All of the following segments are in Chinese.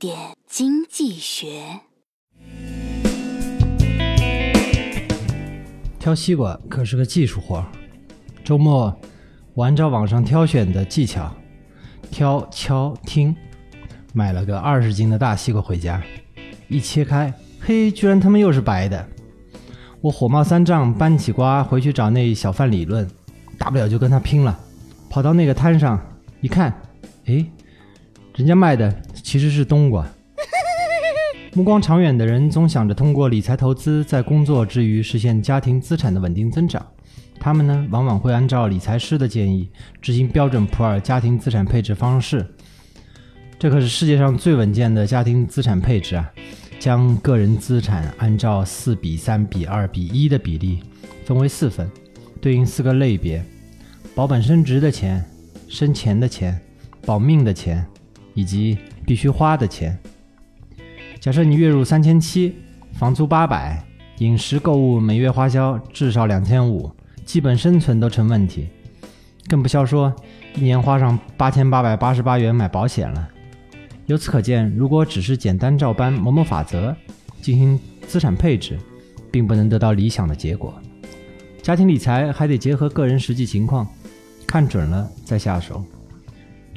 点经济学。挑西瓜可是个技术活儿。周末，我按照网上挑选的技巧，挑、敲、听，买了个二十斤的大西瓜回家。一切开，嘿，居然他妈又是白的！我火冒三丈，搬起瓜回去找那小贩理论，大不了就跟他拼了。跑到那个摊上一看，哎，人家卖的其实是冬瓜。目光长远的人总想着通过理财投资，在工作之余实现家庭资产的稳定增长。他们呢，往往会按照理财师的建议执行标准普尔家庭资产配置方式。这可是世界上最稳健的家庭资产配置啊！将个人资产按照四比三比二比一的比例分为四份，对应四个类别：保本升值的钱、生钱的钱、保命的钱，以及必须花的钱。假设你月入三千七，房租八百，饮食购物每月花销至少两千五，基本生存都成问题，更不消说一年花上八千八百八十八元买保险了。由此可见，如果只是简单照搬某某法则进行资产配置，并不能得到理想的结果。家庭理财还得结合个人实际情况，看准了再下手。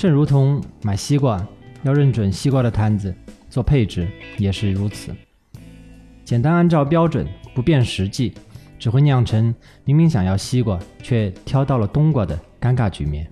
正如同买西瓜，要认准西瓜的摊子。做配置也是如此，简单按照标准不变实际，只会酿成明明想要西瓜却挑到了冬瓜的尴尬局面。